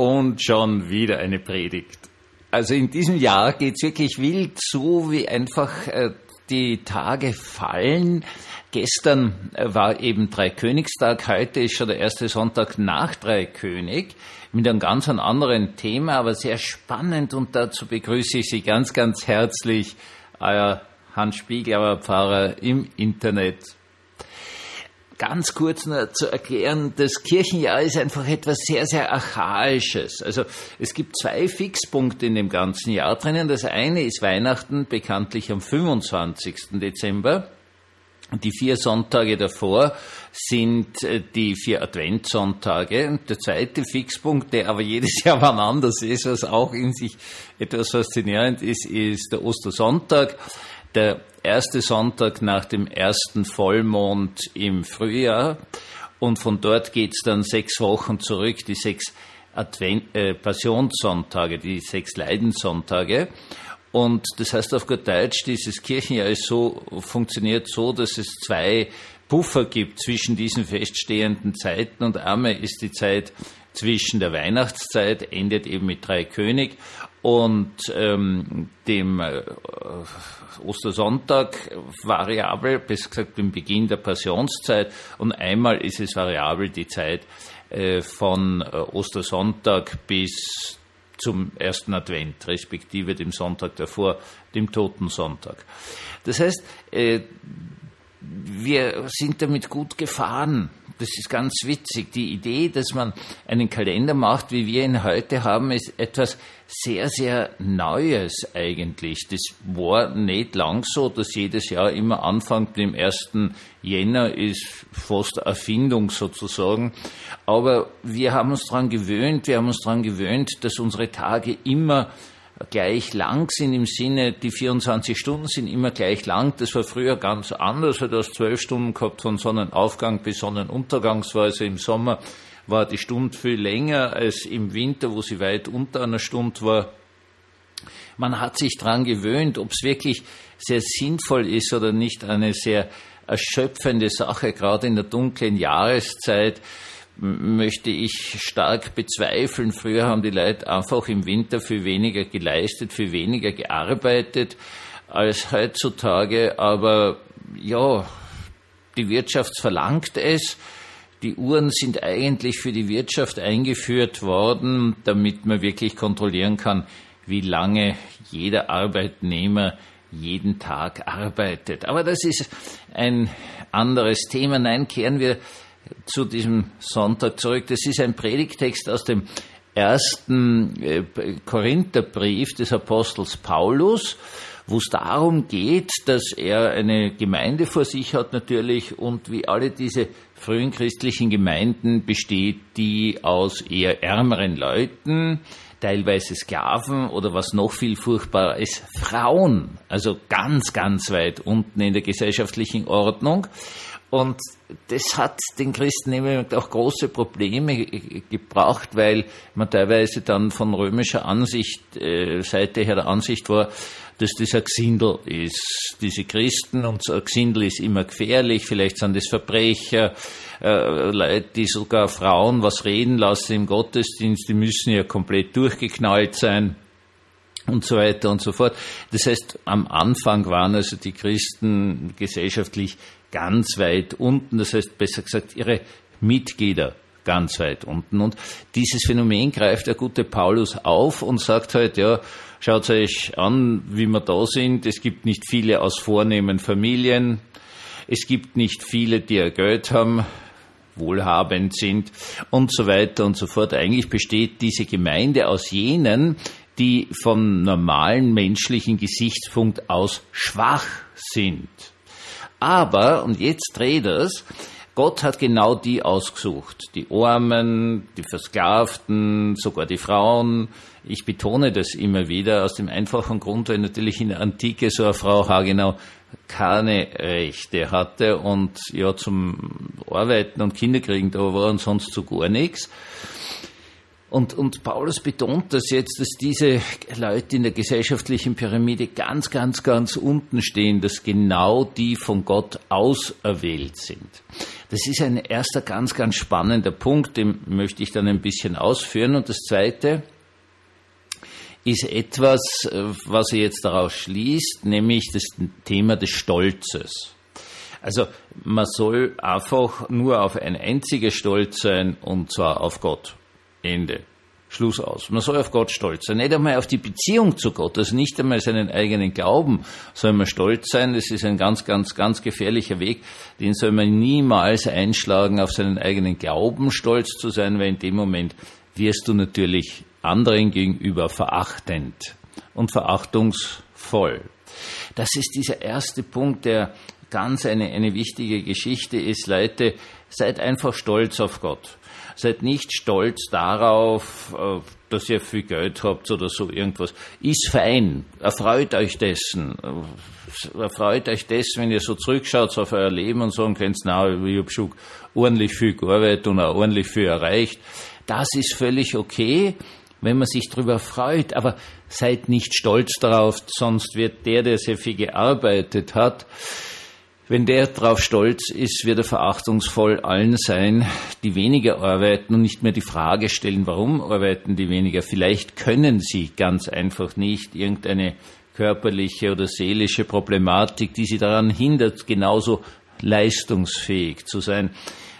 Und schon wieder eine Predigt. Also in diesem Jahr geht's wirklich wild so, wie einfach äh, die Tage fallen. Gestern äh, war eben Dreikönigstag, heute ist schon der erste Sonntag nach Dreikönig mit einem ganz anderen Thema, aber sehr spannend und dazu begrüße ich Sie ganz, ganz herzlich, euer Hans Spieglauer Pfarrer im Internet ganz kurz nur zu erklären, das Kirchenjahr ist einfach etwas sehr, sehr Archaisches. Also es gibt zwei Fixpunkte in dem ganzen Jahr drinnen. Das eine ist Weihnachten, bekanntlich am 25. Dezember. Die vier Sonntage davor sind äh, die vier Adventssonntage. Und der zweite Fixpunkt, der aber jedes Jahr wann anders ist, was auch in sich etwas faszinierend ist, ist der Ostersonntag. Der erste Sonntag nach dem ersten Vollmond im Frühjahr. Und von dort geht's dann sechs Wochen zurück, die sechs Advent, äh, Passionssonntage, die sechs Leidenssonntage. Und das heißt auf gut Deutsch, dieses Kirchenjahr ist so, funktioniert so, dass es zwei Puffer gibt zwischen diesen feststehenden Zeiten. Und einmal ist die Zeit zwischen der Weihnachtszeit, endet eben mit drei König und ähm, dem äh, Ostersonntag variabel, bis gesagt dem Beginn der Passionszeit und einmal ist es variabel die Zeit äh, von äh, Ostersonntag bis zum ersten Advent, respektive dem Sonntag davor, dem Totensonntag. Das heißt, äh, wir sind damit gut gefahren das ist ganz witzig. Die Idee, dass man einen Kalender macht, wie wir ihn heute haben, ist etwas sehr, sehr Neues eigentlich. Das war nicht lang so, dass jedes Jahr immer Anfang dem 1. Jänner ist fast Erfindung sozusagen. Aber wir haben uns daran gewöhnt, wir haben uns daran gewöhnt, dass unsere Tage immer gleich lang sind im Sinne, die 24 Stunden sind immer gleich lang. Das war früher ganz anders. Du hast zwölf Stunden gehabt von Sonnenaufgang bis Sonnenuntergangsweise. Im Sommer war die Stunde viel länger als im Winter, wo sie weit unter einer Stunde war. Man hat sich daran gewöhnt, ob es wirklich sehr sinnvoll ist oder nicht, eine sehr erschöpfende Sache, gerade in der dunklen Jahreszeit möchte ich stark bezweifeln. Früher haben die Leute einfach im Winter viel weniger geleistet, viel weniger gearbeitet als heutzutage. Aber ja, die Wirtschaft verlangt es. Die Uhren sind eigentlich für die Wirtschaft eingeführt worden, damit man wirklich kontrollieren kann, wie lange jeder Arbeitnehmer jeden Tag arbeitet. Aber das ist ein anderes Thema. Nein, kehren wir zu diesem Sonntag zurück. Das ist ein Predigtext aus dem ersten äh, Korintherbrief des Apostels Paulus, wo es darum geht, dass er eine Gemeinde vor sich hat natürlich und wie alle diese frühen christlichen Gemeinden besteht, die aus eher ärmeren Leuten, teilweise Sklaven oder was noch viel furchtbarer ist, Frauen, also ganz, ganz weit unten in der gesellschaftlichen Ordnung. Und das hat den Christen immer auch große Probleme gebracht, weil man teilweise dann von römischer Ansicht, äh, Seite her der Ansicht war, dass das ein Gesindel ist. Diese Christen und so ein Gesindel ist immer gefährlich, vielleicht sind das Verbrecher, äh, Leute, die sogar Frauen was reden lassen im Gottesdienst, die müssen ja komplett durchgeknallt sein und so weiter und so fort. Das heißt, am Anfang waren also die Christen gesellschaftlich ganz weit unten, das heißt besser gesagt ihre Mitglieder ganz weit unten. Und dieses Phänomen greift der gute Paulus auf und sagt halt, ja, schaut euch an, wie wir da sind. Es gibt nicht viele aus vornehmen Familien. Es gibt nicht viele, die ja Geld haben, wohlhabend sind und so weiter und so fort. Eigentlich besteht diese Gemeinde aus jenen, die vom normalen menschlichen Gesichtspunkt aus schwach sind. Aber, und jetzt dreht es, Gott hat genau die ausgesucht. Die Armen, die Versklavten, sogar die Frauen. Ich betone das immer wieder aus dem einfachen Grund, weil natürlich in der Antike so eine Frau haargenau keine Rechte hatte und ja zum Arbeiten und Kinderkriegen da war und sonst so gar nichts. Und, und Paulus betont das jetzt, dass diese Leute in der gesellschaftlichen Pyramide ganz, ganz, ganz unten stehen, dass genau die von Gott auserwählt sind. Das ist ein erster ganz, ganz spannender Punkt, den möchte ich dann ein bisschen ausführen. Und das Zweite ist etwas, was er jetzt daraus schließt, nämlich das Thema des Stolzes. Also man soll einfach nur auf ein einziges stolz sein, und zwar auf Gott. Ende. Schluss aus. Man soll auf Gott stolz sein. Nicht einmal auf die Beziehung zu Gott, also nicht einmal seinen eigenen Glauben soll man stolz sein. Das ist ein ganz, ganz, ganz gefährlicher Weg. Den soll man niemals einschlagen, auf seinen eigenen Glauben stolz zu sein, weil in dem Moment wirst du natürlich anderen gegenüber verachtend und verachtungsvoll. Das ist dieser erste Punkt, der ganz eine, eine wichtige Geschichte ist. Leute, seid einfach stolz auf Gott. Seid nicht stolz darauf, äh, dass ihr viel Geld habt oder so irgendwas. Ist fein. Erfreut euch dessen. Erfreut euch dessen, wenn ihr so zurückschaut auf euer Leben und sagen könnt, na, ich habe schon ordentlich viel gearbeitet und auch ordentlich viel erreicht. Das ist völlig okay, wenn man sich darüber freut. Aber seid nicht stolz darauf, sonst wird der, der sehr viel gearbeitet hat, wenn der darauf stolz ist, wird er verachtungsvoll allen sein, die weniger arbeiten und nicht mehr die Frage stellen, warum arbeiten die weniger. Vielleicht können sie ganz einfach nicht irgendeine körperliche oder seelische Problematik, die sie daran hindert, genauso leistungsfähig zu sein.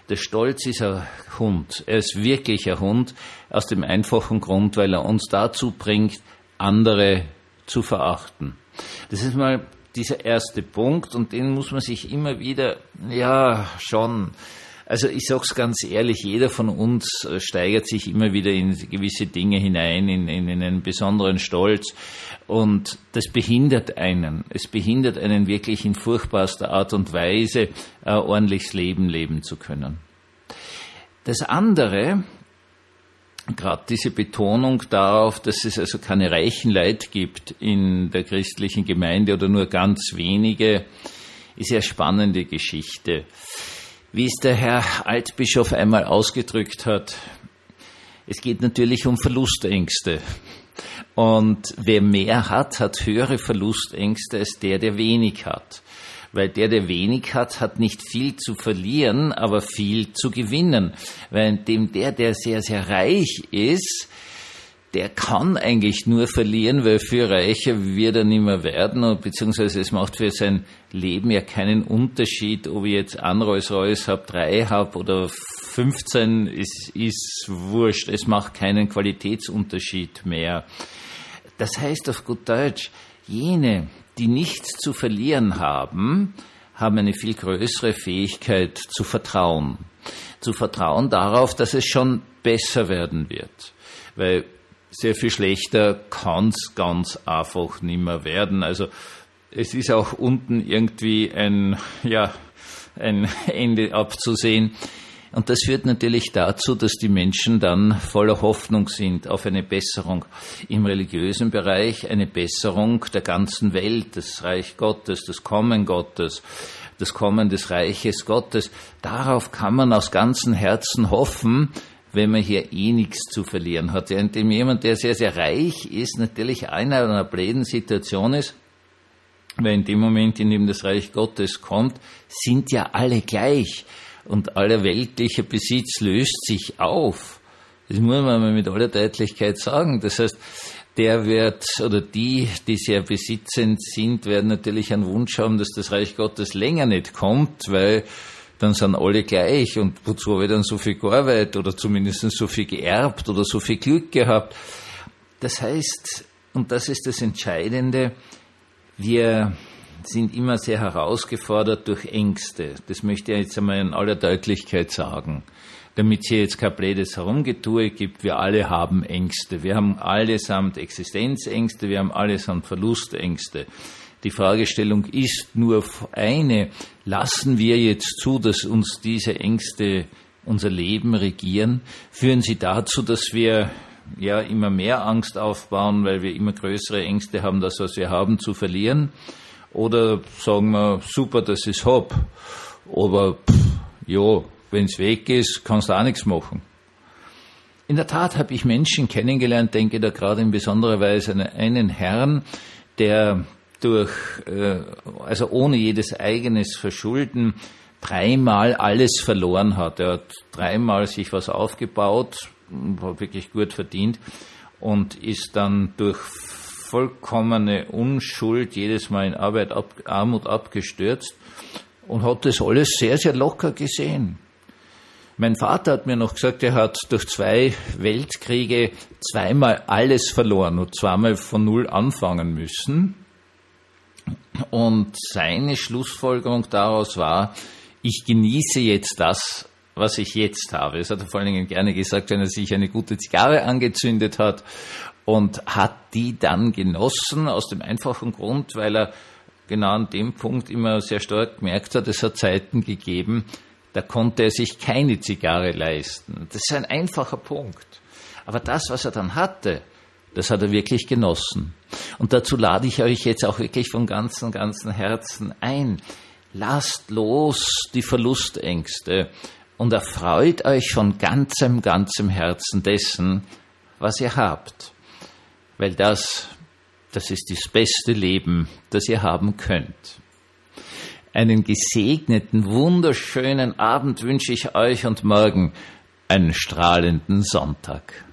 Der Stolz ist ein Hund. Er ist wirklich ein Hund aus dem einfachen Grund, weil er uns dazu bringt, andere zu verachten. Das ist mal dieser erste Punkt und den muss man sich immer wieder, ja, schon. Also ich sag's ganz ehrlich, jeder von uns äh, steigert sich immer wieder in gewisse Dinge hinein, in, in, in einen besonderen Stolz und das behindert einen. Es behindert einen wirklich in furchtbarster Art und Weise, ein ordentliches Leben leben zu können. Das andere, gerade diese Betonung darauf, dass es also keine reichen Leid gibt in der christlichen Gemeinde oder nur ganz wenige, ist ja spannende Geschichte. Wie es der Herr Altbischof einmal ausgedrückt hat, es geht natürlich um Verlustängste. Und wer mehr hat, hat höhere Verlustängste als der, der wenig hat weil der, der wenig hat, hat nicht viel zu verlieren, aber viel zu gewinnen. Weil dem der, der sehr, sehr reich ist, der kann eigentlich nur verlieren, weil viel reicher wird er nicht mehr werden, beziehungsweise es macht für sein Leben ja keinen Unterschied, ob ich jetzt ein Rolls-Royce habe, drei habe oder 15, ist, ist wurscht. Es macht keinen Qualitätsunterschied mehr. Das heißt auf gut Deutsch, jene, die nichts zu verlieren haben, haben eine viel größere Fähigkeit zu vertrauen. Zu vertrauen darauf, dass es schon besser werden wird. Weil sehr viel schlechter kann es ganz einfach nimmer werden. Also es ist auch unten irgendwie ein, ja, ein Ende abzusehen. Und das führt natürlich dazu, dass die Menschen dann voller Hoffnung sind auf eine Besserung im religiösen Bereich, eine Besserung der ganzen Welt, das Reich Gottes, das Kommen Gottes, das Kommen des Reiches Gottes. Darauf kann man aus ganzem Herzen hoffen, wenn man hier eh nichts zu verlieren hat. Während dem jemand, der sehr, sehr reich ist, natürlich in einer bläden Situation ist, weil in dem Moment, in dem das Reich Gottes kommt, sind ja alle gleich und aller weltliche Besitz löst sich auf. Das muss man mal mit aller Deutlichkeit sagen. Das heißt, der wird oder die, die sehr besitzend sind, werden natürlich einen Wunsch haben, dass das Reich Gottes länger nicht kommt, weil dann sind alle gleich und wozu habe ich dann so viel gearbeitet oder zumindest so viel geerbt oder so viel Glück gehabt. Das heißt, und das ist das Entscheidende, wir sind immer sehr herausgefordert durch Ängste. Das möchte ich jetzt einmal in aller Deutlichkeit sagen. Damit es hier jetzt kein blödes Herumgetue gibt, wir alle haben Ängste. Wir haben allesamt Existenzängste, wir haben allesamt Verlustängste. Die Fragestellung ist nur eine, lassen wir jetzt zu, dass uns diese Ängste unser Leben regieren? Führen sie dazu, dass wir ja immer mehr Angst aufbauen, weil wir immer größere Ängste haben, das, was wir haben, zu verlieren? Oder sagen wir, super, dass ich es hab. Aber pff, ja, wenn es weg ist, kannst du auch nichts machen. In der Tat habe ich Menschen kennengelernt, denke da gerade in besonderer Weise an einen Herrn, der durch, äh, also ohne jedes eigenes Verschulden, dreimal alles verloren hat. Er hat dreimal sich was aufgebaut, war wirklich gut verdient und ist dann durch vollkommene Unschuld jedes Mal in Arbeit ab, Armut abgestürzt und hat das alles sehr, sehr locker gesehen. Mein Vater hat mir noch gesagt, er hat durch zwei Weltkriege zweimal alles verloren und zweimal von Null anfangen müssen. Und seine Schlussfolgerung daraus war, ich genieße jetzt das, was ich jetzt habe. Das hat er vor allen Dingen gerne gesagt, wenn er sich eine gute Zigarre angezündet hat und hat die dann genossen aus dem einfachen Grund, weil er genau an dem Punkt immer sehr stark gemerkt hat, es hat Zeiten gegeben, da konnte er sich keine Zigarre leisten. Das ist ein einfacher Punkt. Aber das, was er dann hatte, das hat er wirklich genossen. Und dazu lade ich euch jetzt auch wirklich von ganzem, ganzem Herzen ein. Lasst los die Verlustängste und erfreut euch von ganzem, ganzem Herzen dessen, was ihr habt. Weil das, das ist das beste Leben, das ihr haben könnt. Einen gesegneten, wunderschönen Abend wünsche ich euch und morgen einen strahlenden Sonntag.